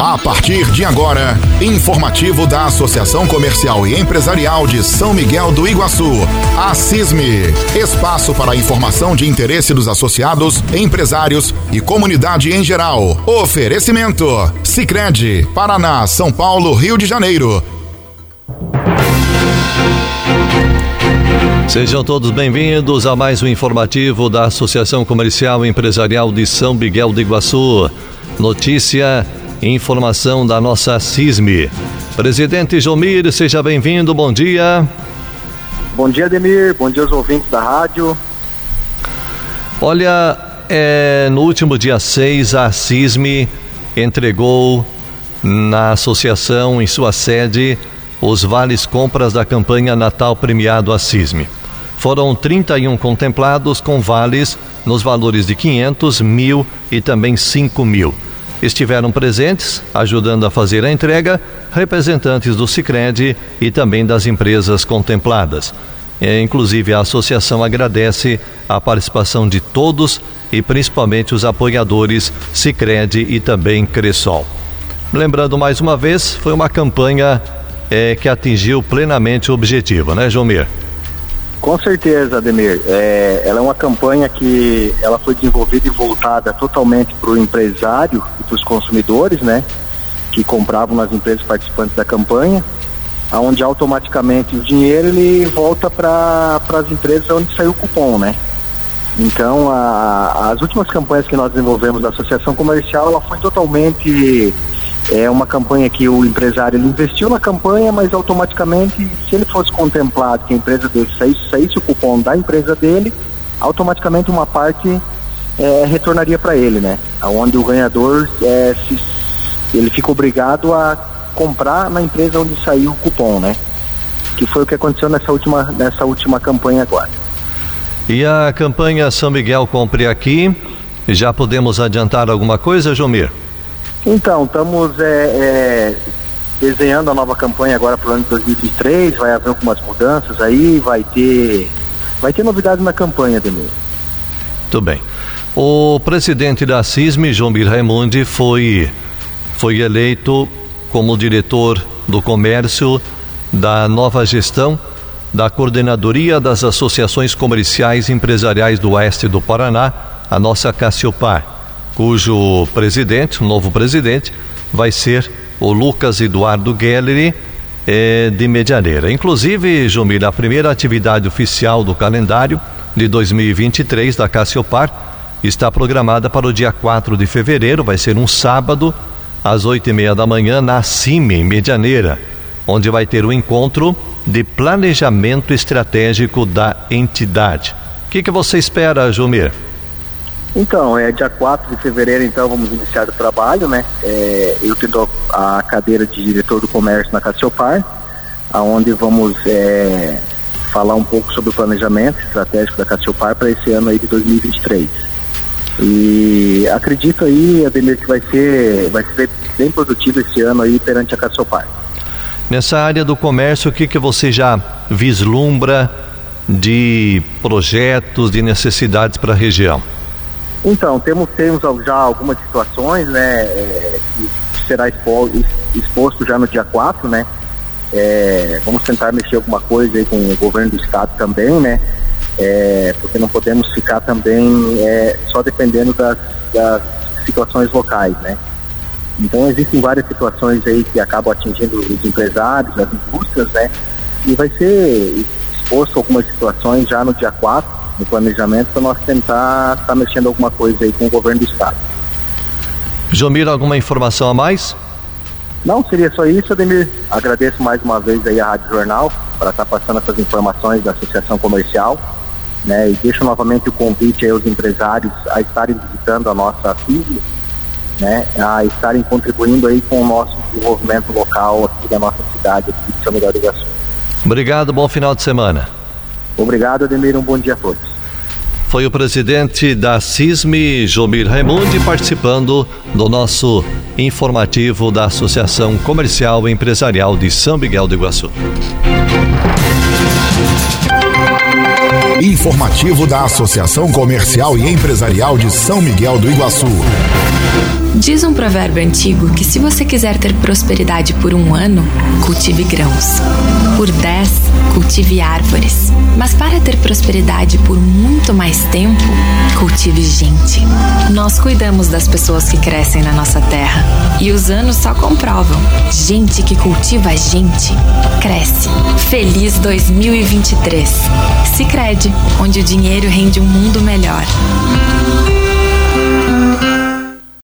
A partir de agora, informativo da Associação Comercial e Empresarial de São Miguel do Iguaçu, a CISME. Espaço para informação de interesse dos associados, empresários e comunidade em geral. Oferecimento: Sicredi, Paraná, São Paulo, Rio de Janeiro. Sejam todos bem-vindos a mais um informativo da Associação Comercial e Empresarial de São Miguel do Iguaçu. Notícia Informação da nossa CISME. Presidente Jomir, seja bem-vindo, bom dia. Bom dia, Ademir, bom dia aos ouvintes da rádio. Olha, é, no último dia 6, a CISME entregou na associação, em sua sede, os vales compras da campanha Natal Premiado a CISME. Foram 31 contemplados com vales nos valores de 500, mil e também 5 mil estiveram presentes, ajudando a fazer a entrega, representantes do Sicredi e também das empresas contempladas. É, inclusive, a associação agradece a participação de todos e principalmente os apoiadores Sicredi e também Cressol. Lembrando mais uma vez, foi uma campanha é, que atingiu plenamente o objetivo, né, Jomir? Com certeza, Ademir. É, ela é uma campanha que ela foi desenvolvida e voltada totalmente para o empresário e para os consumidores, né? Que compravam nas empresas participantes da campanha, aonde automaticamente o dinheiro ele volta para as empresas onde saiu o cupom, né? Então, a, as últimas campanhas que nós desenvolvemos da associação comercial, ela foi totalmente é uma campanha que o empresário investiu na campanha, mas automaticamente, se ele fosse contemplado que a empresa dele saísse, saísse o cupom da empresa dele, automaticamente uma parte é, retornaria para ele, né? Onde o ganhador é, se, ele fica obrigado a comprar na empresa onde saiu o cupom, né? Que foi o que aconteceu nessa última, nessa última campanha agora. E a campanha São Miguel Compre Aqui, já podemos adiantar alguma coisa, Jomir? Então, estamos é, é, desenhando a nova campanha agora para o ano de 2023, vai haver algumas mudanças aí, vai ter, vai ter novidades na campanha, Demir. Muito bem. O presidente da CISM, João Bir Raimundi, foi, foi eleito como diretor do comércio da nova gestão da Coordenadoria das Associações Comerciais e Empresariais do Oeste do Paraná, a nossa Cassiopar cujo presidente, novo presidente, vai ser o Lucas Eduardo Gelleri eh, de Medianeira. Inclusive, Jumir, a primeira atividade oficial do calendário de 2023 da Cassiopar está programada para o dia 4 de fevereiro, vai ser um sábado, às oito e meia da manhã, na CIME, em Medianeira, onde vai ter o um encontro de planejamento estratégico da entidade. O que, que você espera, Jumir? Então, é dia 4 de fevereiro, então, vamos iniciar o trabalho, né? É, eu tenho a cadeira de diretor do comércio na Cassiopar, aonde vamos é, falar um pouco sobre o planejamento estratégico da Cassiopar para esse ano aí de 2023. E acredito aí, Ademir, que vai ser, vai ser bem produtivo esse ano aí perante a Cassiopar. Nessa área do comércio, o que, que você já vislumbra de projetos, de necessidades para a região? Então, temos, temos já algumas situações, né, é, que será exposto, exposto já no dia 4, né, é, vamos tentar mexer alguma coisa aí com o governo do estado também, né, é, porque não podemos ficar também é, só dependendo das, das situações locais, né. Então existem várias situações aí que acabam atingindo os empresários, as indústrias, né, e vai ser exposto algumas situações já no dia 4, no planejamento para nós tentar estar tá mexendo alguma coisa aí com o governo do estado. Jomir, alguma informação a mais? Não, seria só isso, Ademir. Agradeço mais uma vez aí a Rádio Jornal para estar tá passando essas informações da Associação Comercial. Né, e deixo novamente o convite aos empresários a estarem visitando a nossa FISM, né, a estarem contribuindo aí com o nosso desenvolvimento local aqui da nossa cidade, aqui de São Miguel do Iguaçu. Obrigado, bom final de semana. Obrigado, Ademir. Um bom dia a todos. Foi o presidente da CISME, Jomir Raimundi, participando do nosso informativo da Associação Comercial e Empresarial de São Miguel do Iguaçu. Informativo da Associação Comercial e Empresarial de São Miguel do Iguaçu. Diz um provérbio antigo que se você quiser ter prosperidade por um ano, cultive grãos. Por dez, cultive árvores. Mas para ter prosperidade por muito mais tempo, cultive gente. Nós cuidamos das pessoas que crescem na nossa terra. E os anos só comprovam. Gente que cultiva gente, cresce. Feliz 2023. Se crede, onde o dinheiro rende um mundo melhor.